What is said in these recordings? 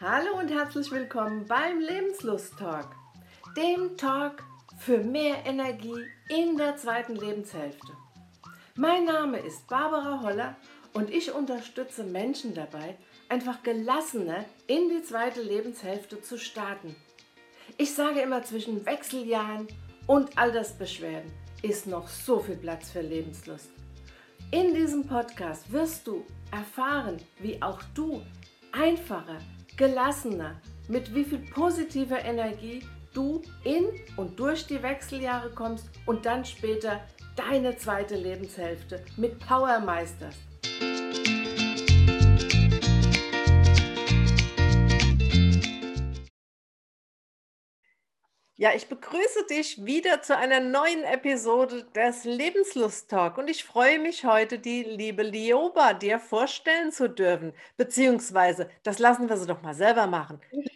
Hallo und herzlich willkommen beim Lebenslust-Talk, dem Talk für mehr Energie in der zweiten Lebenshälfte. Mein Name ist Barbara Holler und ich unterstütze Menschen dabei, einfach gelassener in die zweite Lebenshälfte zu starten. Ich sage immer, zwischen Wechseljahren und Altersbeschwerden ist noch so viel Platz für Lebenslust. In diesem Podcast wirst du erfahren, wie auch du einfacher, gelassener, mit wie viel positiver Energie du in und durch die Wechseljahre kommst und dann später deine zweite Lebenshälfte mit Power meisterst. Ja, ich begrüße dich wieder zu einer neuen Episode des Lebenslust Talk und ich freue mich heute, die liebe Lioba dir vorstellen zu dürfen, beziehungsweise das lassen wir sie doch mal selber machen.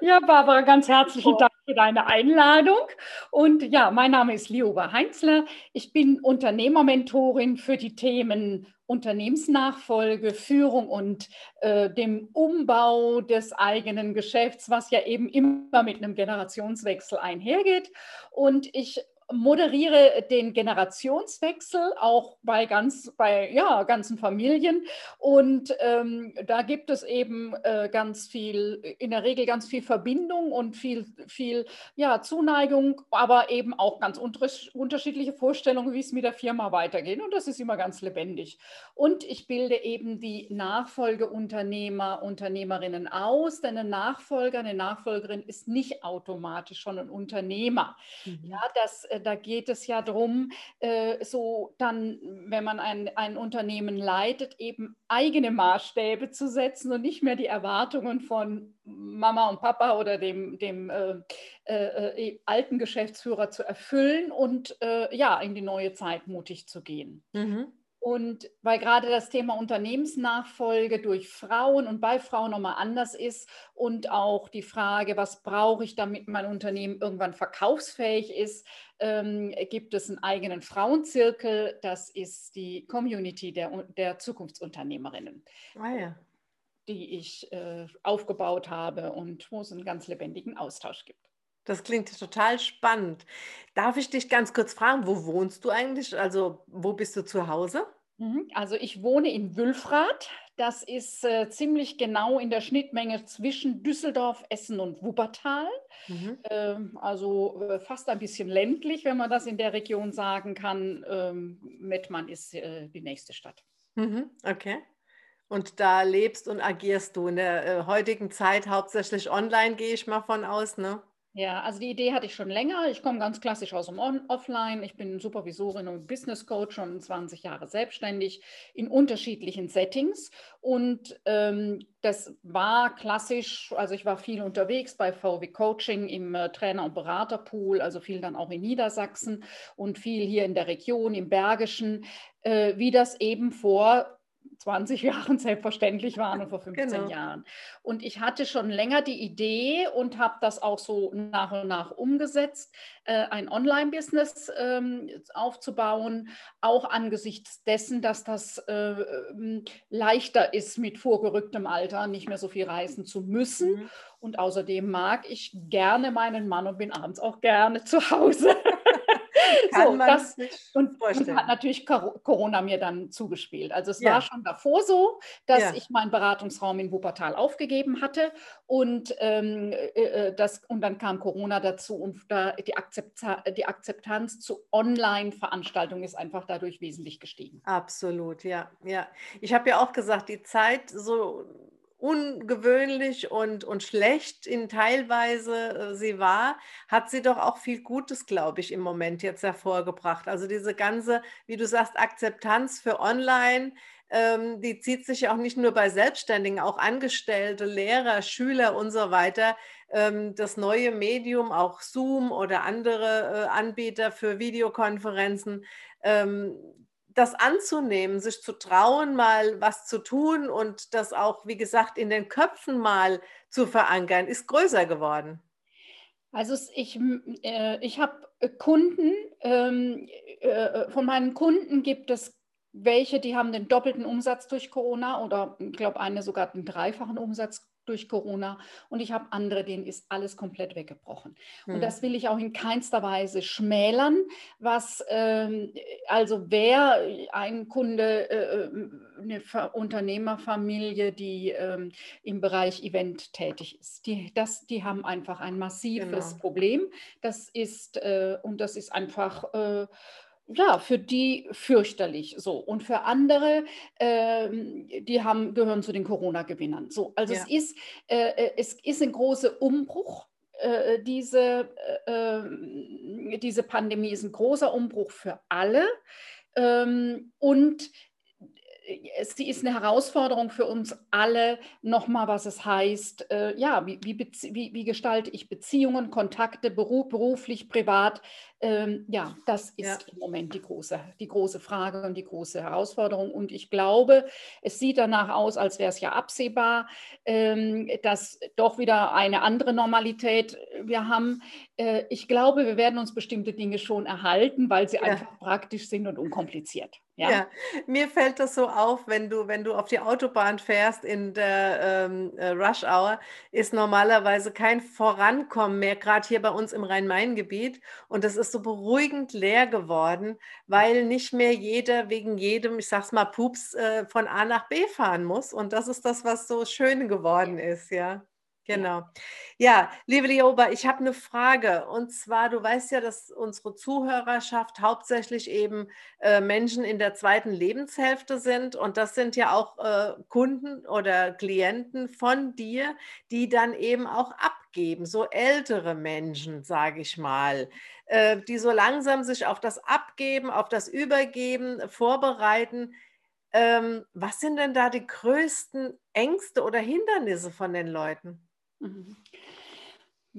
Ja, Barbara, ganz herzlichen Dank für deine Einladung. Und ja, mein Name ist Lioba Heinzler. Ich bin Unternehmermentorin für die Themen Unternehmensnachfolge, Führung und äh, dem Umbau des eigenen Geschäfts, was ja eben immer mit einem Generationswechsel einhergeht. Und ich moderiere den Generationswechsel auch bei ganz bei ja ganzen Familien. Und ähm, da gibt es eben äh, ganz viel in der Regel ganz viel Verbindung und viel viel ja Zuneigung aber eben auch ganz unterschiedliche Vorstellungen wie es mit der Firma weitergeht. Und das ist immer ganz lebendig. Und ich bilde eben die Nachfolgeunternehmer Unternehmerinnen aus denn ein Nachfolger eine Nachfolgerin ist nicht automatisch schon ein Unternehmer. Mhm. ja das äh, da geht es ja darum, äh, so dann, wenn man ein, ein Unternehmen leitet, eben eigene Maßstäbe zu setzen und nicht mehr die Erwartungen von Mama und Papa oder dem, dem äh, äh, äh alten Geschäftsführer zu erfüllen und äh, ja, in die neue Zeit mutig zu gehen. Mhm. Und weil gerade das Thema Unternehmensnachfolge durch Frauen und bei Frauen nochmal anders ist und auch die Frage, was brauche ich, damit mein Unternehmen irgendwann verkaufsfähig ist, ähm, gibt es einen eigenen Frauenzirkel. Das ist die Community der, der Zukunftsunternehmerinnen. Ah ja die ich äh, aufgebaut habe und wo es einen ganz lebendigen Austausch gibt. Das klingt total spannend. Darf ich dich ganz kurz fragen, wo wohnst du eigentlich? Also wo bist du zu Hause? Mhm. Also ich wohne in Wülfrath. Das ist äh, ziemlich genau in der Schnittmenge zwischen Düsseldorf, Essen und Wuppertal. Mhm. Ähm, also äh, fast ein bisschen ländlich, wenn man das in der Region sagen kann. Ähm, Mettmann ist äh, die nächste Stadt. Mhm. Okay. Und da lebst und agierst du in der äh, heutigen Zeit hauptsächlich online, gehe ich mal von aus, ne? Ja, also die Idee hatte ich schon länger. Ich komme ganz klassisch aus dem On Offline. Ich bin Supervisorin und Business Coach, schon 20 Jahre selbstständig in unterschiedlichen Settings. Und ähm, das war klassisch, also ich war viel unterwegs bei VW Coaching im äh, Trainer- und Beraterpool, also viel dann auch in Niedersachsen und viel hier in der Region, im Bergischen, äh, wie das eben vor 20 Jahren selbstverständlich waren und vor 15 genau. Jahren. Und ich hatte schon länger die Idee und habe das auch so nach und nach umgesetzt, äh, ein Online-Business ähm, aufzubauen, auch angesichts dessen, dass das äh, ähm, leichter ist, mit vorgerücktem Alter nicht mehr so viel reisen zu müssen. Mhm. Und außerdem mag ich gerne meinen Mann und bin abends auch gerne zu Hause. Kann so, man das, und, und, hat natürlich Corona mir dann zugespielt. Also es ja. war schon davor so, dass ja. ich meinen Beratungsraum in Wuppertal aufgegeben hatte und, ähm, äh, äh, das, und dann kam Corona dazu und da die, Akzepta die Akzeptanz zu Online-Veranstaltungen ist einfach dadurch wesentlich gestiegen. Absolut, ja. ja. Ich habe ja auch gesagt, die Zeit so ungewöhnlich und, und schlecht in teilweise äh, sie war, hat sie doch auch viel Gutes, glaube ich, im Moment jetzt hervorgebracht. Also diese ganze, wie du sagst, Akzeptanz für Online, ähm, die zieht sich auch nicht nur bei Selbstständigen, auch Angestellte, Lehrer, Schüler und so weiter. Ähm, das neue Medium, auch Zoom oder andere äh, Anbieter für Videokonferenzen, ähm, das anzunehmen, sich zu trauen, mal was zu tun und das auch, wie gesagt, in den Köpfen mal zu verankern, ist größer geworden. Also ich, äh, ich habe Kunden, ähm, äh, von meinen Kunden gibt es welche, die haben den doppelten Umsatz durch Corona oder ich glaube eine sogar den dreifachen Umsatz durch Corona und ich habe andere, denen ist alles komplett weggebrochen. Mhm. Und hm. das will ich auch in keinster Weise schmälern, was ähm, also wer ein Kunde, äh, äh eine Unternehmerfamilie, die ähm, im Bereich Event tätig ist, die, das, die haben einfach ein massives genau. Problem. Das ist äh, und das ist einfach äh, ja, für die fürchterlich so. Und für andere, äh, die haben, gehören zu den Corona-Gewinnern. So, also ja. es, ist, äh, äh, es ist ein großer Umbruch. Äh, diese, äh, ähm, diese Pandemie ist ein großer Umbruch für alle. Ähm, und sie ist eine Herausforderung für uns alle, nochmal, was es heißt, äh, ja, wie, wie, wie, wie, gestalte ich Beziehungen, Kontakte, beruf, beruflich, privat. Ähm, ja, das ist ja. im Moment die große, die große Frage und die große Herausforderung. Und ich glaube, es sieht danach aus, als wäre es ja absehbar, ähm, dass doch wieder eine andere Normalität wir haben. Äh, ich glaube, wir werden uns bestimmte Dinge schon erhalten, weil sie ja. einfach praktisch sind und unkompliziert. Ja? ja? mir fällt das so auf, wenn du, wenn du auf die Autobahn fährst in der ähm, äh, Rush Hour, ist normalerweise kein Vorankommen mehr, gerade hier bei uns im Rhein-Main-Gebiet. Und das ist so beruhigend leer geworden, weil nicht mehr jeder wegen jedem, ich sag's mal, Pups äh, von A nach B fahren muss. Und das ist das, was so schön geworden ist, ja. Genau. Ja, liebe Lioba, ich habe eine Frage. Und zwar, du weißt ja, dass unsere Zuhörerschaft hauptsächlich eben äh, Menschen in der zweiten Lebenshälfte sind. Und das sind ja auch äh, Kunden oder Klienten von dir, die dann eben auch abgeben, so ältere Menschen, sage ich mal, äh, die so langsam sich auf das Abgeben, auf das Übergeben vorbereiten. Ähm, was sind denn da die größten Ängste oder Hindernisse von den Leuten? Mhm.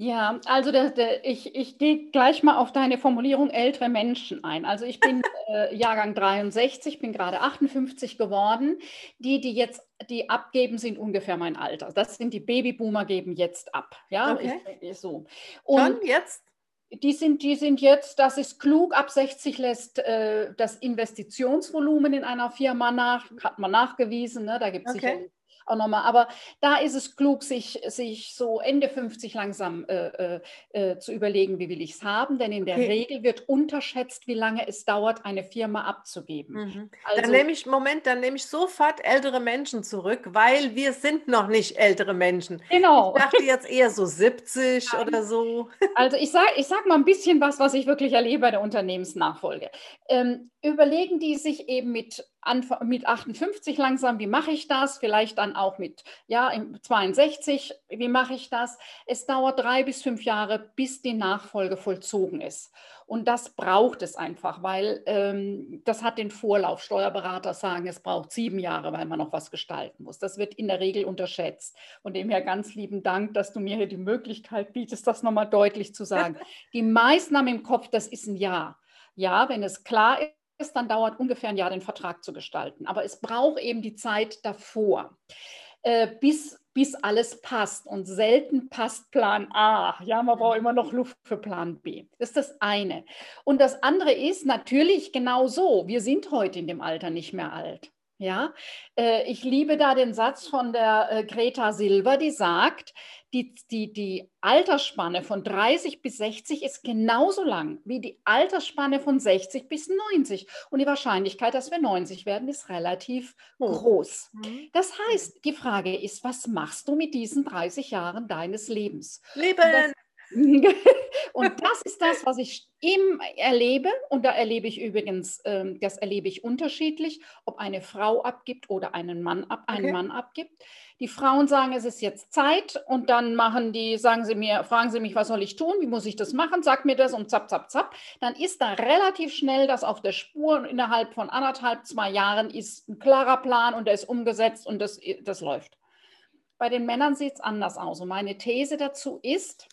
Ja, also der, der, ich, ich gehe gleich mal auf deine Formulierung ältere Menschen ein. Also ich bin äh, Jahrgang 63, bin gerade 58 geworden. Die, die jetzt die abgeben, sind ungefähr mein Alter. Das sind die Babyboomer, geben jetzt ab. Ja, okay. ich, ich, so. Und Schon jetzt? Die sind, die sind jetzt, das ist klug, ab 60 lässt äh, das Investitionsvolumen in einer Firma nach, hat man nachgewiesen, ne? da gibt es okay. sicher auch nochmal. Aber da ist es klug, sich, sich so Ende 50 langsam äh, äh, äh, zu überlegen, wie will ich es haben. Denn in der okay. Regel wird unterschätzt, wie lange es dauert, eine Firma abzugeben. Mhm. Also, dann nehme ich, Moment, dann nehme ich sofort ältere Menschen zurück, weil wir sind noch nicht ältere Menschen. Genau. Ich dachte jetzt eher so 70 ja. oder so. Also ich sage ich sag mal ein bisschen was, was ich wirklich erlebe bei der Unternehmensnachfolge. Ähm, überlegen die sich eben mit, mit 58 langsam, wie mache ich das? Vielleicht dann auch mit ja, 62, wie mache ich das? Es dauert drei bis fünf Jahre, bis die Nachfolge vollzogen ist. Und das braucht es einfach, weil ähm, das hat den Vorlauf. Steuerberater sagen, es braucht sieben Jahre, weil man noch was gestalten muss. Das wird in der Regel unterschätzt. Von dem her ganz lieben Dank, dass du mir hier die Möglichkeit bietest, das nochmal deutlich zu sagen. Die meisten haben im Kopf, das ist ein Jahr. Ja, wenn es klar ist, ist, dann dauert ungefähr ein Jahr, den Vertrag zu gestalten. Aber es braucht eben die Zeit davor, äh, bis, bis alles passt. Und selten passt Plan A. Ja, man braucht immer noch Luft für Plan B. Das ist das eine. Und das andere ist natürlich genau so. Wir sind heute in dem Alter nicht mehr alt. Ja, äh, ich liebe da den Satz von der äh, Greta Silver, die sagt, die, die, die Altersspanne von 30 bis 60 ist genauso lang wie die Altersspanne von 60 bis 90. Und die Wahrscheinlichkeit, dass wir 90 werden, ist relativ groß. Mhm. Das heißt, die Frage ist, was machst du mit diesen 30 Jahren deines Lebens? Leben! und das ist das, was ich im erlebe. Und da erlebe ich übrigens, ähm, das erlebe ich unterschiedlich, ob eine Frau abgibt oder einen Mann, ab, einen okay. Mann abgibt. Die Frauen sagen, es ist jetzt Zeit und dann machen die, sagen sie mir, fragen sie mich, was soll ich tun, wie muss ich das machen, sag mir das und zapp, zapp, zapp. Dann ist da relativ schnell das auf der Spur und innerhalb von anderthalb, zwei Jahren ist ein klarer Plan und der ist umgesetzt und das, das läuft. Bei den Männern sieht es anders aus. Und meine These dazu ist,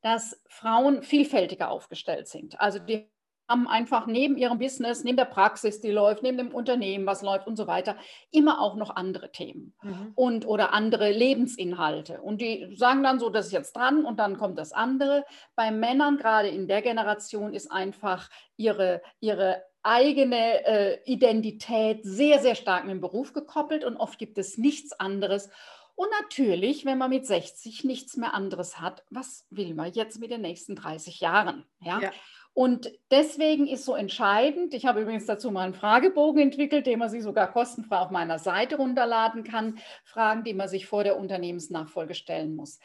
dass Frauen vielfältiger aufgestellt sind. Also die haben einfach neben ihrem Business, neben der Praxis, die läuft, neben dem Unternehmen, was läuft und so weiter, immer auch noch andere Themen mhm. und oder andere Lebensinhalte. Und die sagen dann so, das ist jetzt dran und dann kommt das andere. Bei Männern, gerade in der Generation, ist einfach ihre, ihre eigene äh, Identität sehr, sehr stark mit dem Beruf gekoppelt und oft gibt es nichts anderes Und natürlich, wenn man mit 60 nichts mehr anderes hat, was will man jetzt mit den nächsten 30 Jahren? Ja. ja. Und deswegen ist so entscheidend, ich habe übrigens dazu mal einen Fragebogen entwickelt, den man sich sogar kostenfrei auf meiner Seite runterladen kann, Fragen, die man sich vor der Unternehmensnachfolge stellen muss.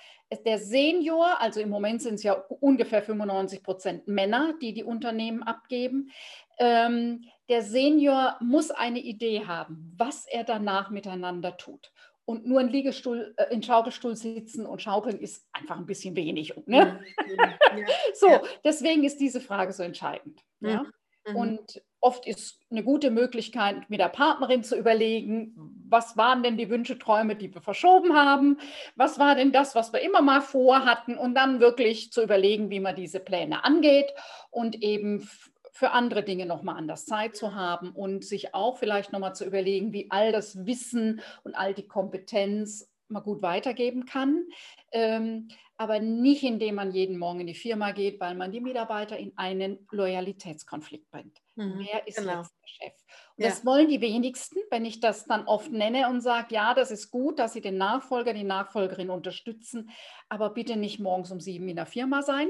Der Senior, also im Moment sind es ja ungefähr 95 Prozent Männer, die die Unternehmen abgeben, ähm, der Senior muss eine Idee haben, was er danach miteinander tut und nur ein Liegestuhl, äh, in Schaukelstuhl sitzen und schaukeln ist einfach ein bisschen wenig. Ne? Ja, ja, so, ja. deswegen ist diese Frage so entscheidend. Ja? Mhm. Und oft ist eine gute Möglichkeit, mit der Partnerin zu überlegen, was waren denn die Wünsche, Träume, die wir verschoben haben? Was war denn das, was wir immer mal vorhatten? Und dann wirklich zu überlegen, wie man diese Pläne angeht und eben für andere Dinge nochmal anders Zeit zu haben und sich auch vielleicht nochmal zu überlegen, wie all das Wissen und all die Kompetenz man gut weitergeben kann. Ähm, aber nicht indem man jeden Morgen in die Firma geht, weil man die Mitarbeiter in einen Loyalitätskonflikt bringt. Mhm, Wer ist genau. jetzt der Chef? Und ja. das wollen die wenigsten, wenn ich das dann oft nenne und sage, ja, das ist gut, dass Sie den Nachfolger, die Nachfolgerin unterstützen, aber bitte nicht morgens um sieben in der Firma sein.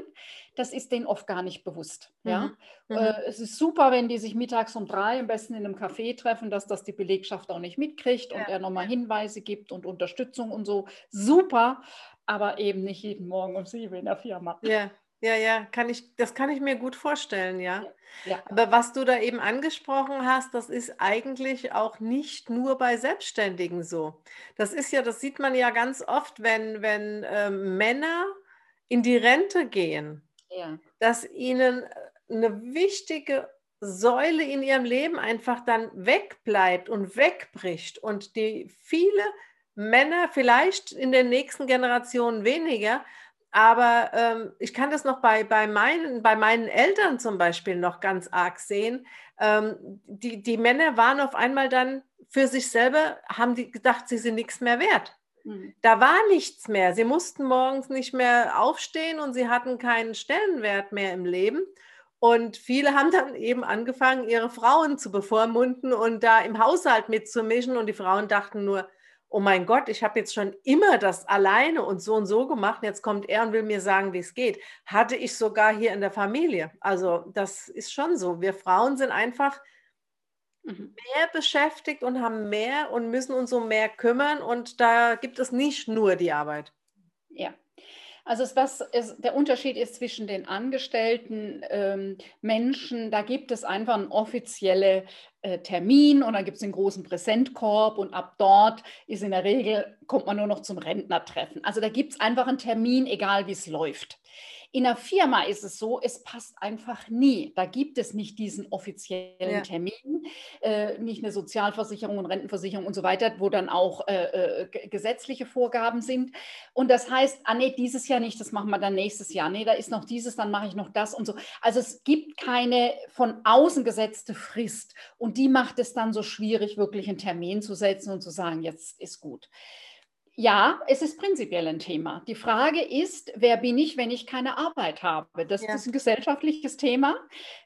Das ist denen oft gar nicht bewusst. Mhm. Ja? Mhm. Äh, es ist super, wenn die sich mittags um drei am besten in einem Café treffen, dass das die Belegschaft auch nicht mitkriegt ja. und er nochmal Hinweise gibt und Unterstützung und so. Super aber eben nicht jeden Morgen um sieben in der Firma. Ja, ja, ja, kann ich, das kann ich mir gut vorstellen, ja. ja. Aber was du da eben angesprochen hast, das ist eigentlich auch nicht nur bei Selbstständigen so. Das ist ja, das sieht man ja ganz oft, wenn, wenn äh, Männer in die Rente gehen, ja. dass ihnen eine wichtige Säule in ihrem Leben einfach dann wegbleibt und wegbricht und die viele Männer vielleicht in den nächsten Generationen weniger, aber ähm, ich kann das noch bei, bei, meinen, bei meinen Eltern zum Beispiel noch ganz arg sehen. Ähm, die, die Männer waren auf einmal dann für sich selber, haben die gedacht, sie sind nichts mehr wert. Mhm. Da war nichts mehr. Sie mussten morgens nicht mehr aufstehen und sie hatten keinen Stellenwert mehr im Leben. Und viele haben dann eben angefangen, ihre Frauen zu bevormunden und da im Haushalt mitzumischen. Und die Frauen dachten nur, oh mein Gott, ich habe jetzt schon immer das alleine und so und so gemacht. Jetzt kommt er und will mir sagen, wie es geht. Hatte ich sogar hier in der Familie. Also das ist schon so. Wir Frauen sind einfach mhm. mehr beschäftigt und haben mehr und müssen uns um mehr kümmern. Und da gibt es nicht nur die Arbeit. Ja. Also was ist, der Unterschied ist zwischen den angestellten ähm, Menschen, da gibt es einfach eine offizielle äh, Termin und dann gibt es den großen Präsentkorb und ab dort ist in der Regel, kommt man nur noch zum Rentnertreffen. Also da gibt es einfach einen Termin, egal wie es läuft. In einer Firma ist es so, es passt einfach nie. Da gibt es nicht diesen offiziellen ja. Termin, äh, nicht eine Sozialversicherung und Rentenversicherung und so weiter, wo dann auch äh, äh, gesetzliche Vorgaben sind. Und das heißt, ah nee, dieses Jahr nicht, das machen wir dann nächstes Jahr. Nee, da ist noch dieses, dann mache ich noch das und so. Also es gibt keine von außen gesetzte Frist. Und die macht es dann so schwierig, wirklich einen Termin zu setzen und zu sagen, jetzt ist gut. Ja, es ist prinzipiell ein Thema. Die Frage ist, wer bin ich, wenn ich keine Arbeit habe? Das ja. ist ein gesellschaftliches Thema.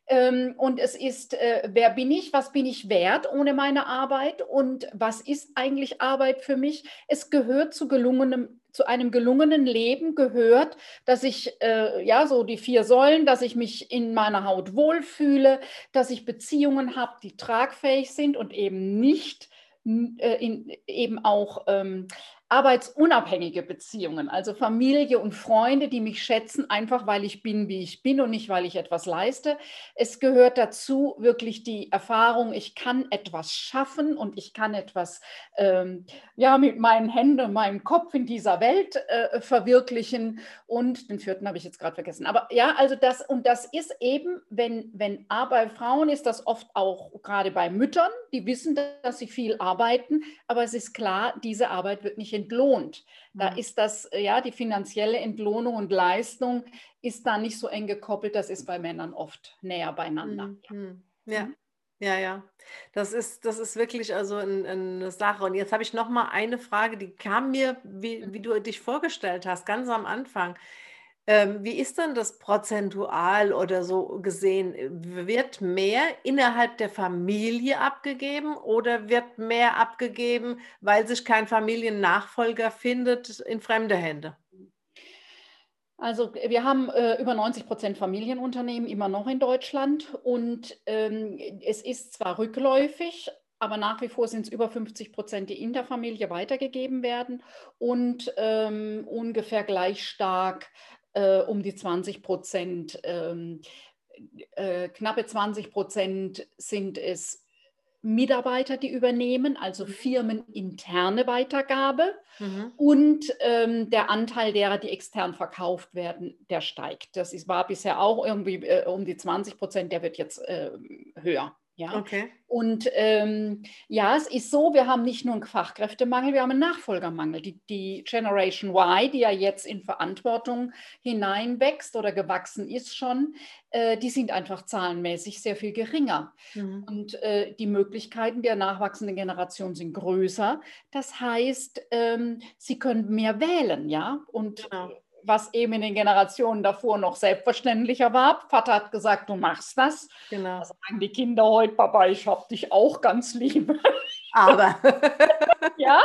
Ähm, und es ist, äh, wer bin ich, was bin ich wert ohne meine Arbeit und was ist eigentlich Arbeit für mich? Es gehört zu gelungenem zu einem gelungenen Leben gehört, dass ich, äh, ja, so die vier Säulen, dass ich mich in meiner Haut wohlfühle, dass ich Beziehungen habe, die tragfähig sind und eben nicht äh, in, eben auch ähm, arbeitsunabhängige Beziehungen, also Familie und Freunde, die mich schätzen, einfach weil ich bin, wie ich bin und nicht, weil ich etwas leiste. Es gehört dazu wirklich die Erfahrung, ich kann etwas schaffen und ich kann etwas ähm, ja, mit meinen Händen, meinem Kopf in dieser Welt äh, verwirklichen. Und den vierten habe ich jetzt gerade vergessen. Aber ja, also das, und das ist eben, wenn, wenn bei Frauen ist das oft auch gerade bei Müttern, die wissen, dass sie viel arbeiten, aber es ist klar, diese Arbeit wird nicht entlohnt. Da mhm. ist das, äh, ja, die finanzielle Entlohnung und Leistung ist da nicht so eng gekoppelt. Das ist bei Männern oft näher beieinander. Mhm. Ja. Mhm. Ja, ja. Das ist, das ist wirklich also ein, eine Sache. Und jetzt habe ich noch mal eine Frage, die kam mir, wie, wie du dich vorgestellt hast, ganz am Anfang. Ähm, wie ist denn das prozentual oder so gesehen? Wird mehr innerhalb der Familie abgegeben oder wird mehr abgegeben, weil sich kein Familiennachfolger findet, in fremde Hände? Also wir haben äh, über 90 Prozent Familienunternehmen immer noch in Deutschland und ähm, es ist zwar rückläufig, aber nach wie vor sind es über 50 Prozent, die in der Familie weitergegeben werden und ähm, ungefähr gleich stark äh, um die 20 Prozent. Ähm, äh, knappe 20 Prozent sind es Mitarbeiter, die übernehmen, also mhm. firmeninterne Weitergabe. Mhm. Und ähm, der Anteil derer, die extern verkauft werden, der steigt. Das ist, war bisher auch irgendwie äh, um die 20 Prozent, der wird jetzt äh, höher. Ja? Okay. Und ähm, ja, es ist so, wir haben nicht nur einen Fachkräftemangel, wir haben einen Nachfolgermangel. Die, die Generation Y, die ja jetzt in Verantwortung hineinwächst oder gewachsen ist schon, äh, die sind einfach zahlenmäßig sehr viel geringer. Mhm. Und äh, die Möglichkeiten der nachwachsenden Generation sind größer. Das heißt, ähm, sie können mehr wählen, ja. Und genau was eben in den Generationen davor noch selbstverständlicher war. Vater hat gesagt, du machst das. Genau. Da sagen die Kinder heute, Papa, ich hab dich auch ganz lieb. Aber. ja,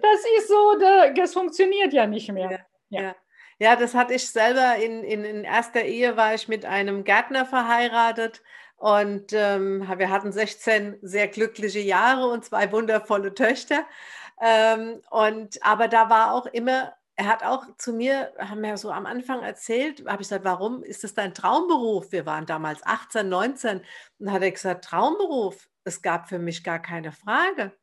das ist so, das funktioniert ja nicht mehr. Ja. ja. ja das hatte ich selber in, in, in erster Ehe, war ich mit einem Gärtner verheiratet. Und ähm, wir hatten 16 sehr glückliche Jahre und zwei wundervolle Töchter. Ähm, und aber da war auch immer er hat auch zu mir, haben wir so am Anfang erzählt, habe ich gesagt, warum ist das dein Traumberuf? Wir waren damals 18, 19 und hat er gesagt, Traumberuf, es gab für mich gar keine Frage.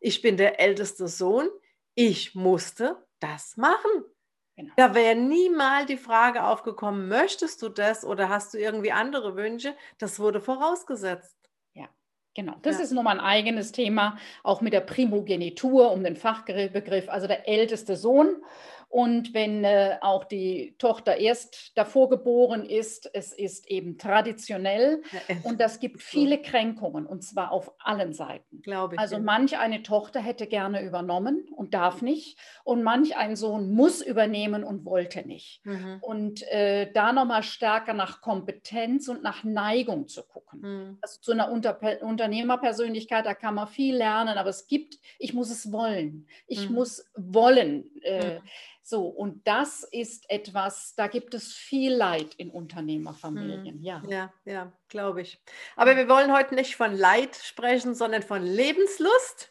Ich bin der älteste Sohn, ich musste das machen. Genau. Da wäre niemals die Frage aufgekommen, möchtest du das oder hast du irgendwie andere Wünsche? Das wurde vorausgesetzt. Genau, das ja. ist nochmal ein eigenes Thema, auch mit der Primogenitur, um den Fachbegriff, also der älteste Sohn und wenn äh, auch die Tochter erst davor geboren ist, es ist eben traditionell und das gibt viele Kränkungen und zwar auf allen Seiten. Glaube ich. Also manch eine Tochter hätte gerne übernommen und darf nicht und manch ein Sohn muss übernehmen und wollte nicht. Mhm. Und äh, da nochmal stärker nach Kompetenz und nach Neigung zu gucken. Mhm. Also zu einer Unter Unternehmerpersönlichkeit, da kann man viel lernen, aber es gibt, ich muss es wollen. Ich mhm. muss wollen. Äh, mhm. So, und das ist etwas, da gibt es viel Leid in Unternehmerfamilien. Hm. Ja, ja, ja glaube ich. Aber wir wollen heute nicht von Leid sprechen, sondern von Lebenslust.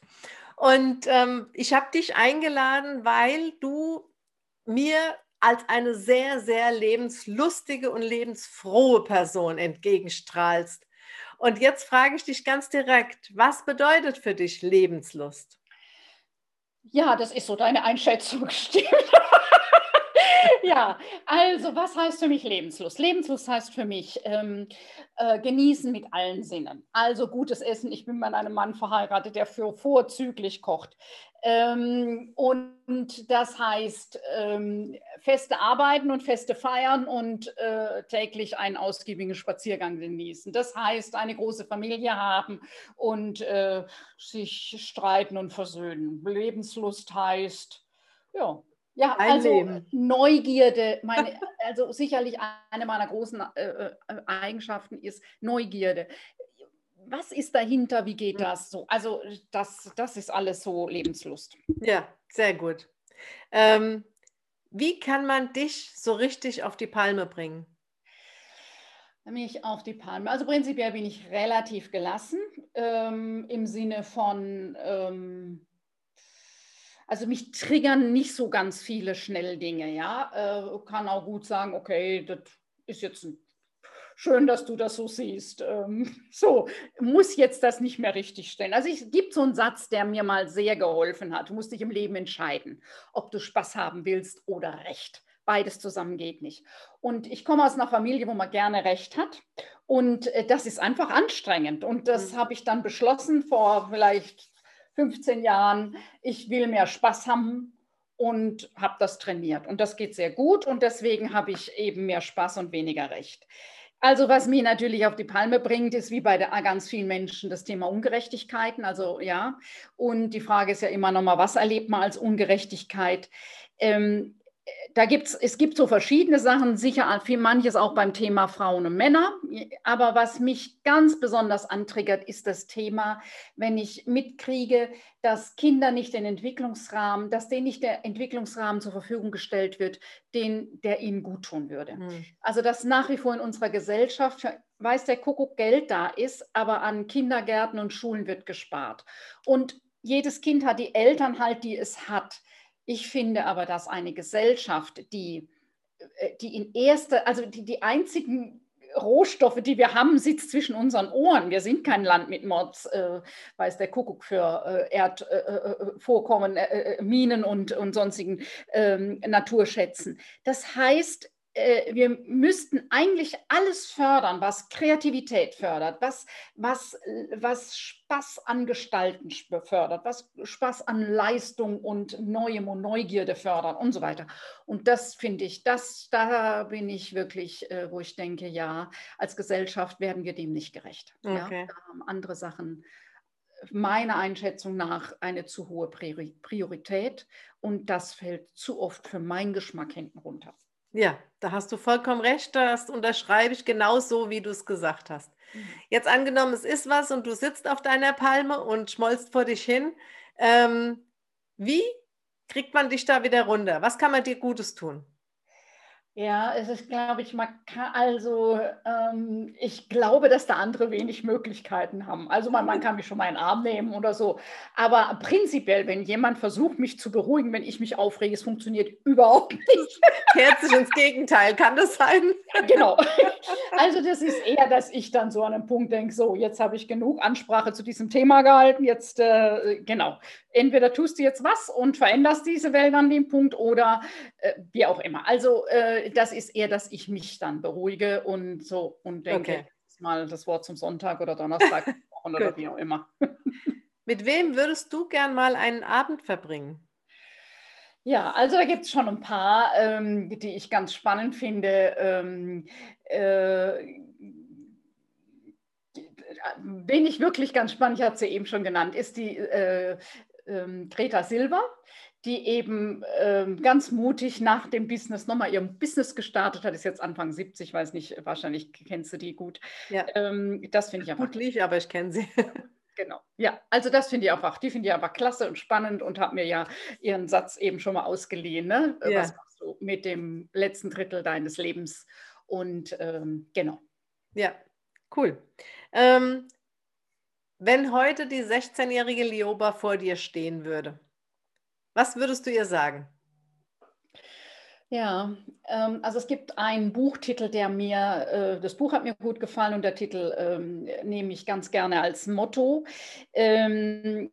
Und ähm, ich habe dich eingeladen, weil du mir als eine sehr, sehr lebenslustige und lebensfrohe Person entgegenstrahlst. Und jetzt frage ich dich ganz direkt, was bedeutet für dich Lebenslust? Ja, das ist so deine Einschätzung, stimmt. Ja, also was heißt für mich Lebenslust? Lebenslust heißt für mich ähm, äh, genießen mit allen Sinnen. Also gutes Essen. Ich bin mit einem Mann verheiratet, der für vorzüglich kocht. Ähm, und das heißt ähm, feste arbeiten und feste feiern und äh, täglich einen ausgiebigen Spaziergang genießen. Das heißt eine große Familie haben und äh, sich streiten und versöhnen. Lebenslust heißt, ja, ja, also Leben. Neugierde, meine, also sicherlich eine meiner großen äh, äh, Eigenschaften ist Neugierde. Was ist dahinter? Wie geht das so? Also das, das ist alles so Lebenslust. Ja, sehr gut. Ähm, wie kann man dich so richtig auf die Palme bringen? Mich auf die Palme. Also prinzipiell bin ich relativ gelassen ähm, im Sinne von ähm, also mich triggern nicht so ganz viele Schnelldinge, ja. Äh, kann auch gut sagen, okay, das ist jetzt ein, schön, dass du das so siehst. Ähm, so, muss jetzt das nicht mehr richtig stellen. Also es gibt so einen Satz, der mir mal sehr geholfen hat. Du musst dich im Leben entscheiden, ob du Spaß haben willst oder Recht. Beides zusammen geht nicht. Und ich komme aus einer Familie, wo man gerne Recht hat. Und äh, das ist einfach anstrengend. Und das mhm. habe ich dann beschlossen vor vielleicht 15 Jahren, ich will mehr Spaß haben und habe das trainiert. Und das geht sehr gut und deswegen habe ich eben mehr Spaß und weniger Recht. Also was mir natürlich auf die Palme bringt, ist wie bei der, ganz vielen Menschen das Thema Ungerechtigkeiten. Also ja, und die Frage ist ja immer noch mal, was erlebt man als Ungerechtigkeit? Ähm, da gibt's, es gibt so verschiedene Sachen, sicher viel manches auch beim Thema Frauen und Männer. Aber was mich ganz besonders antriggert, ist das Thema, wenn ich mitkriege, dass Kinder nicht den Entwicklungsrahmen, dass denen nicht der Entwicklungsrahmen zur Verfügung gestellt wird, den, der ihnen gut tun würde. Mhm. Also dass nach wie vor in unserer Gesellschaft, weiß der Kuckuck, Geld da ist, aber an Kindergärten und Schulen wird gespart. Und jedes Kind hat die Eltern halt, die es hat. Ich finde aber, dass eine Gesellschaft, die, äh, die in erster, also die, die einzigen Rohstoffe, die wir haben, sitzt zwischen unseren Ohren. Wir sind kein Land mit Mords, äh, weiß der Kuckuck für äh, Erdvorkommen, äh, äh, äh, Minen und, und sonstigen ähm, Naturschätzen. Das heißt, wir müssten eigentlich alles fördern, was Kreativität fördert, was, was, was Spaß an Gestalten fördert, was Spaß an Leistung und Neuem und Neugierde fördert und so weiter. Und das finde ich, das, da bin ich wirklich, äh, wo ich denke, ja, als Gesellschaft werden wir dem nicht gerecht. Okay. Ja, da haben andere Sachen meiner Einschätzung nach eine zu hohe Priorität und das fällt zu oft für meinen Geschmack hinten runter. Ja, da hast du vollkommen recht. Das unterschreibe ich genauso, wie du es gesagt hast. Mhm. Jetzt angenommen, es ist was und du sitzt auf deiner Palme und schmolzt vor dich hin. Ähm, wie kriegt man dich da wieder runter? Was kann man dir Gutes tun? Ja, es ist, glaube ich, man kann, also ähm, ich glaube, dass da andere wenig Möglichkeiten haben. Also man, man kann mich schon mal in den Arm nehmen oder so. Aber prinzipiell, wenn jemand versucht, mich zu beruhigen, wenn ich mich aufrege, es funktioniert überhaupt nicht. Kehrt sich ins Gegenteil, kann das sein? Genau. Also das ist eher, dass ich dann so an einem Punkt denke, so, jetzt habe ich genug Ansprache zu diesem Thema gehalten, jetzt, äh, genau. Entweder tust du jetzt was und veränderst diese Welt an dem Punkt oder äh, wie auch immer. Also äh, das ist eher, dass ich mich dann beruhige und so und denke, okay. mal das Wort zum Sonntag oder Donnerstag oder wie auch immer. Mit wem würdest du gern mal einen Abend verbringen? Ja, also da gibt es schon ein paar, ähm, die ich ganz spannend finde. Ähm, äh, wen ich wirklich ganz spannend, ich hatte sie eben schon genannt, ist die äh, äh, Greta Silva die eben ähm, ganz mutig nach dem Business nochmal ihr Business gestartet hat, ist jetzt Anfang 70, weiß nicht, wahrscheinlich kennst du die gut. Ja. Ähm, das finde ich einfach. Gut lief, aber ich kenne sie. Genau. Ja, also das finde ich einfach, die finde ich einfach klasse und spannend und habe mir ja ihren Satz eben schon mal ausgeliehen. Ne? Ja. Was machst du mit dem letzten Drittel deines Lebens? Und ähm, genau. Ja, cool. Ähm, wenn heute die 16-jährige Lioba vor dir stehen würde, was würdest du ihr sagen? Ja, ähm, also es gibt einen Buchtitel, der mir, äh, das Buch hat mir gut gefallen und der Titel ähm, nehme ich ganz gerne als Motto. Ähm,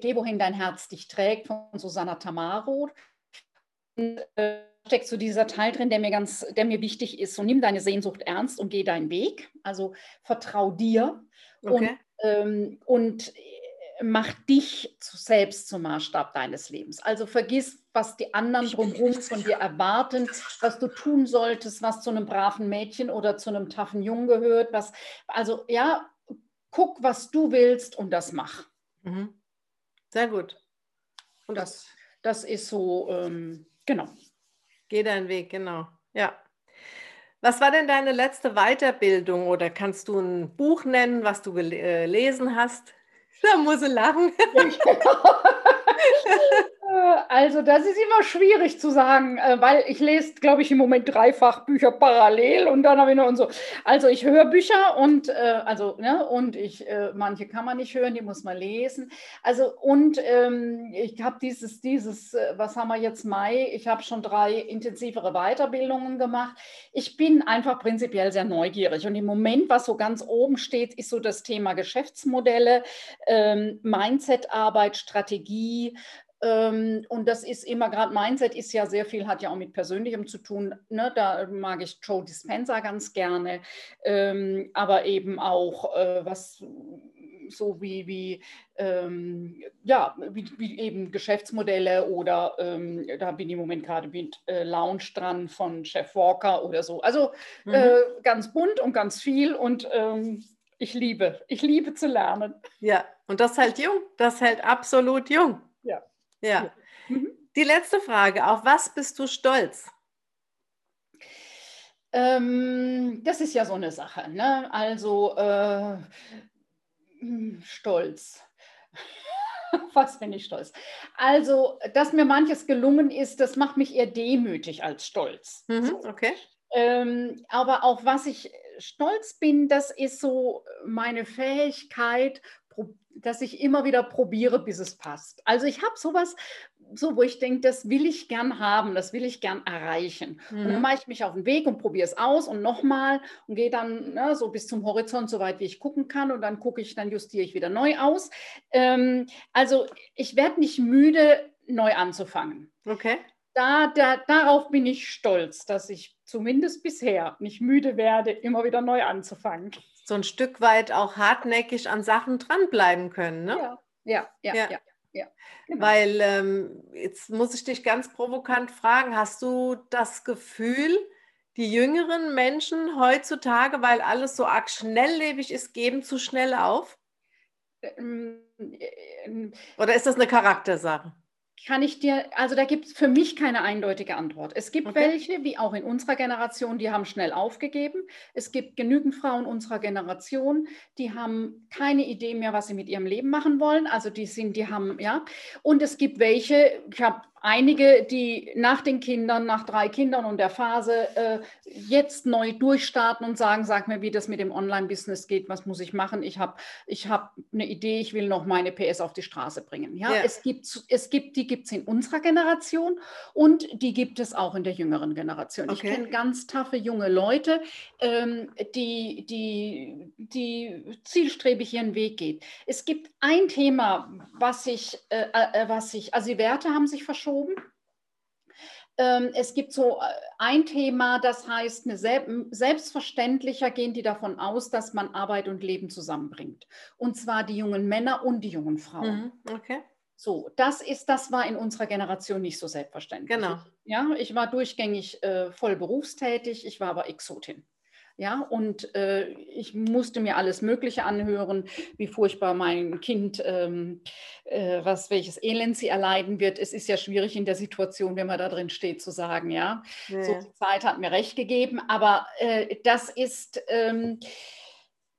Geh, wohin dein Herz dich trägt, von Susanna Tamaro. Und, äh, steckt so dieser Teil drin, der mir ganz, der mir wichtig ist. So nimm deine Sehnsucht ernst und geh deinen Weg. Also vertrau dir. Okay. Und, ähm, und mach dich selbst zum Maßstab deines Lebens. Also vergiss, was die anderen drumherum von dir erwarten, was du tun solltest, was zu einem braven Mädchen oder zu einem taffen Jungen gehört. Was, also ja, guck, was du willst und das mach. Mhm. Sehr gut. Und das, das ist so, ähm, genau. Geh deinen Weg, genau. Ja. Was war denn deine letzte Weiterbildung oder kannst du ein Buch nennen, was du gelesen äh, hast? Da muss ich lachen. Also das ist immer schwierig zu sagen, äh, weil ich lese, glaube ich, im Moment dreifach Bücher parallel und dann habe ich noch und so. Also ich höre Bücher und äh, also ne, und ich äh, manche kann man nicht hören, die muss man lesen. Also und ähm, ich habe dieses dieses was haben wir jetzt Mai? Ich habe schon drei intensivere Weiterbildungen gemacht. Ich bin einfach prinzipiell sehr neugierig und im Moment was so ganz oben steht, ist so das Thema Geschäftsmodelle, ähm, Mindset-Arbeit, Strategie. Ähm, und das ist immer gerade, Mindset ist ja sehr viel, hat ja auch mit Persönlichem zu tun. Ne? Da mag ich Joe Dispenza ganz gerne, ähm, aber eben auch äh, was so wie, wie, ähm, ja, wie, wie, eben Geschäftsmodelle oder ähm, da bin ich im Moment gerade mit äh, Lounge dran von Chef Walker oder so. Also mhm. äh, ganz bunt und ganz viel und ähm, ich liebe, ich liebe zu lernen. Ja, und das hält jung, das hält absolut jung. Ja. Ja. Mhm. Die letzte Frage, auf was bist du stolz? Ähm, das ist ja so eine Sache. Ne? Also äh, hm, stolz. Was bin ich stolz? Also, dass mir manches gelungen ist, das macht mich eher demütig als stolz. Mhm, okay. Ähm, aber auf was ich stolz bin, das ist so meine Fähigkeit, dass ich immer wieder probiere, bis es passt. Also ich habe sowas, so wo ich denke, das will ich gern haben, das will ich gern erreichen. Mhm. Und dann mhm. mache ich mich auf den Weg und probiere es aus und nochmal und gehe dann ne, so bis zum Horizont, so weit wie ich gucken kann und dann gucke ich, dann justiere ich wieder neu aus. Ähm, also ich werde nicht müde, neu anzufangen. Okay. Da, da, darauf bin ich stolz, dass ich zumindest bisher nicht müde werde, immer wieder neu anzufangen so ein Stück weit auch hartnäckig an Sachen dranbleiben können. Ne? Ja, ja, ja. ja. ja. ja genau. Weil ähm, jetzt muss ich dich ganz provokant fragen, hast du das Gefühl, die jüngeren Menschen heutzutage, weil alles so arg schnelllebig ist, geben zu schnell auf? Ähm, äh, Oder ist das eine Charaktersache? Kann ich dir, also da gibt es für mich keine eindeutige Antwort. Es gibt okay. welche, wie auch in unserer Generation, die haben schnell aufgegeben. Es gibt genügend Frauen unserer Generation, die haben keine Idee mehr, was sie mit ihrem Leben machen wollen. Also die sind, die haben, ja. Und es gibt welche, ich habe einige, die nach den Kindern, nach drei Kindern und der Phase äh, jetzt neu durchstarten und sagen, sag mir, wie das mit dem Online-Business geht, was muss ich machen? Ich habe ich hab eine Idee, ich will noch meine PS auf die Straße bringen. Ja, ja. es gibt, es gibt die gibt es in unserer Generation und die gibt es auch in der jüngeren Generation. Okay. Ich kenne ganz taffe junge Leute, ähm, die, die, die zielstrebig ihren Weg geht. Es gibt ein Thema, was ich, äh, äh, was ich, also die Werte haben sich verschoben geschoben. Ähm, es gibt so äh, ein Thema, das heißt, selbstverständlicher gehen die davon aus, dass man Arbeit und Leben zusammenbringt. Und zwar die jungen Männer und die jungen Frauen. Mhm, okay. So, das ist, das war in unserer Generation nicht so selbstverständlich. Genau. Ja, ich war durchgängig äh, voll berufstätig, ich war aber Exotin. Ja, und äh, ich musste mir alles Mögliche anhören, wie furchtbar mein Kind, ähm, äh, was, welches Elend sie erleiden wird. Es ist ja schwierig in der Situation, wenn man da drin steht, zu sagen, ja, ja. so die Zeit hat mir recht gegeben. Aber äh, das ist, ähm,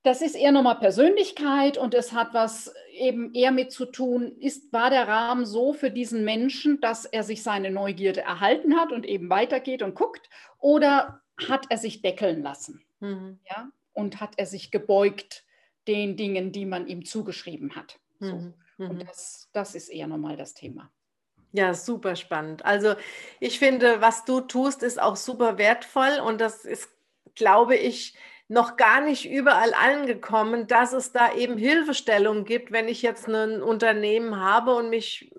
das ist eher nochmal Persönlichkeit und es hat was eben eher mit zu tun, ist, war der Rahmen so für diesen Menschen, dass er sich seine Neugierde erhalten hat und eben weitergeht und guckt oder hat er sich deckeln lassen? Mhm. Ja? Und hat er sich gebeugt den Dingen, die man ihm zugeschrieben hat. So. Mhm. Und mhm. das, das ist eher nochmal das Thema. Ja, super spannend. Also ich finde, was du tust, ist auch super wertvoll und das ist, glaube ich, noch gar nicht überall angekommen, dass es da eben Hilfestellung gibt, wenn ich jetzt ein Unternehmen habe und mich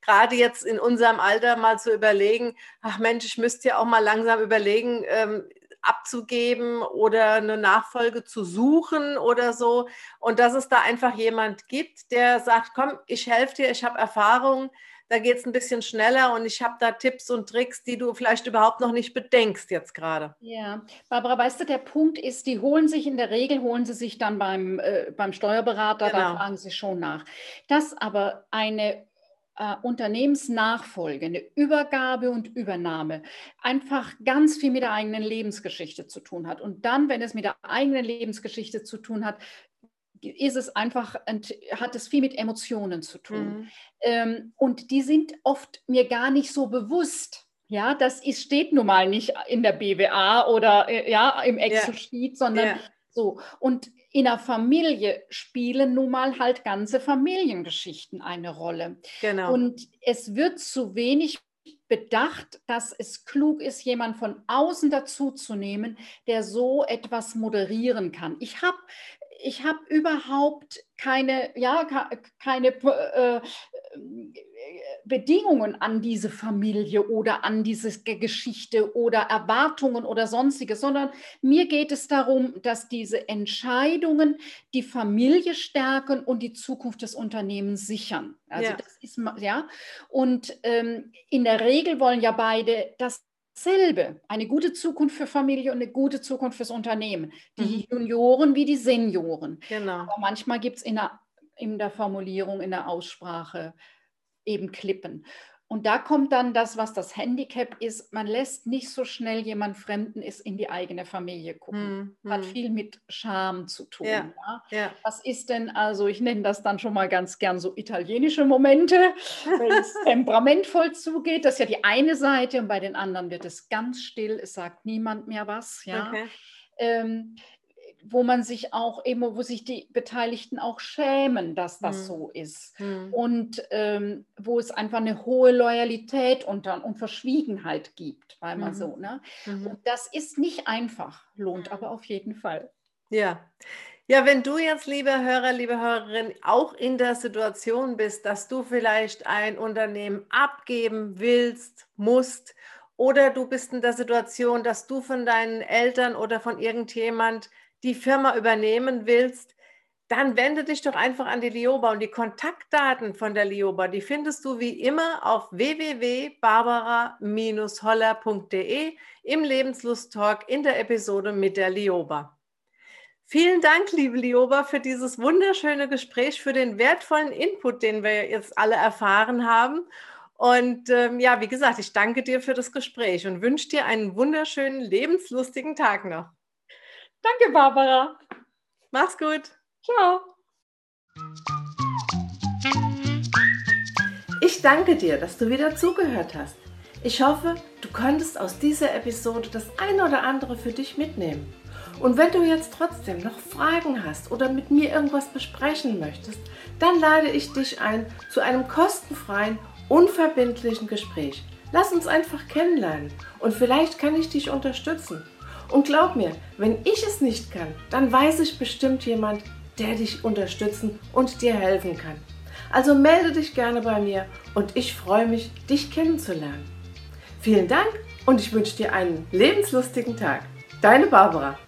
gerade jetzt in unserem Alter mal zu überlegen, ach Mensch, ich müsste ja auch mal langsam überlegen, ähm, abzugeben oder eine Nachfolge zu suchen oder so. Und dass es da einfach jemand gibt, der sagt, komm, ich helfe dir, ich habe Erfahrung, da geht es ein bisschen schneller und ich habe da Tipps und Tricks, die du vielleicht überhaupt noch nicht bedenkst jetzt gerade. Ja, Barbara, weißt du, der Punkt ist, die holen sich in der Regel, holen sie sich dann beim, äh, beim Steuerberater, genau. da fragen sie schon nach. Dass aber eine äh, Unternehmensnachfolge, eine Übergabe und Übernahme einfach ganz viel mit der eigenen Lebensgeschichte zu tun hat. Und dann, wenn es mit der eigenen Lebensgeschichte zu tun hat, ist es einfach, hat es viel mit Emotionen zu tun. Mhm. Ähm, und die sind oft mir gar nicht so bewusst. Ja, das ist, steht nun mal nicht in der BWA oder äh, ja, im Excel-Sheet, ja. sondern ja. So. Und in der Familie spielen nun mal halt ganze Familiengeschichten eine Rolle. Genau. Und es wird zu wenig bedacht, dass es klug ist, jemand von außen dazu zu nehmen, der so etwas moderieren kann. Ich habe ich habe überhaupt keine, ja, keine äh, Bedingungen an diese Familie oder an diese Geschichte oder Erwartungen oder sonstiges, sondern mir geht es darum, dass diese Entscheidungen die Familie stärken und die Zukunft des Unternehmens sichern. Also ja. das ist ja und ähm, in der Regel wollen ja beide das dasselbe. Eine gute Zukunft für Familie und eine gute Zukunft fürs Unternehmen. Die mhm. Junioren wie die Senioren. Genau. Aber manchmal gibt es in der, in der Formulierung, in der Aussprache eben Klippen. Und da kommt dann das, was das Handicap ist. Man lässt nicht so schnell jemand Fremden ist in die eigene Familie gucken. Hm, Hat hm. viel mit Scham zu tun. Ja, ja. ja. Was ist denn also, ich nenne das dann schon mal ganz gern so italienische Momente, wenn es temperamentvoll zugeht. Das ist ja die eine Seite und bei den anderen wird es ganz still. Es sagt niemand mehr was. Ja. Okay. Ähm, wo man sich auch immer, wo sich die Beteiligten auch schämen, dass das mhm. so ist. Mhm. Und ähm, wo es einfach eine hohe Loyalität und, und Verschwiegenheit gibt, weil man mhm. so, ne? Mhm. Und das ist nicht einfach, lohnt aber auf jeden Fall. Ja. Ja, wenn du jetzt, liebe Hörer, liebe Hörerin, auch in der Situation bist, dass du vielleicht ein Unternehmen abgeben willst, musst, oder du bist in der Situation, dass du von deinen Eltern oder von irgendjemand die Firma übernehmen willst, dann wende dich doch einfach an die Lioba und die Kontaktdaten von der Lioba, die findest du wie immer auf www.barbara-holler.de im Lebenslust-Talk in der Episode mit der Lioba. Vielen Dank, liebe Lioba, für dieses wunderschöne Gespräch, für den wertvollen Input, den wir jetzt alle erfahren haben. Und ähm, ja, wie gesagt, ich danke dir für das Gespräch und wünsche dir einen wunderschönen, lebenslustigen Tag noch. Danke, Barbara. Mach's gut. Ciao. Ich danke dir, dass du wieder zugehört hast. Ich hoffe, du konntest aus dieser Episode das eine oder andere für dich mitnehmen. Und wenn du jetzt trotzdem noch Fragen hast oder mit mir irgendwas besprechen möchtest, dann lade ich dich ein zu einem kostenfreien, unverbindlichen Gespräch. Lass uns einfach kennenlernen und vielleicht kann ich dich unterstützen. Und glaub mir, wenn ich es nicht kann, dann weiß ich bestimmt jemand, der dich unterstützen und dir helfen kann. Also melde dich gerne bei mir und ich freue mich, dich kennenzulernen. Vielen Dank und ich wünsche dir einen lebenslustigen Tag. Deine Barbara.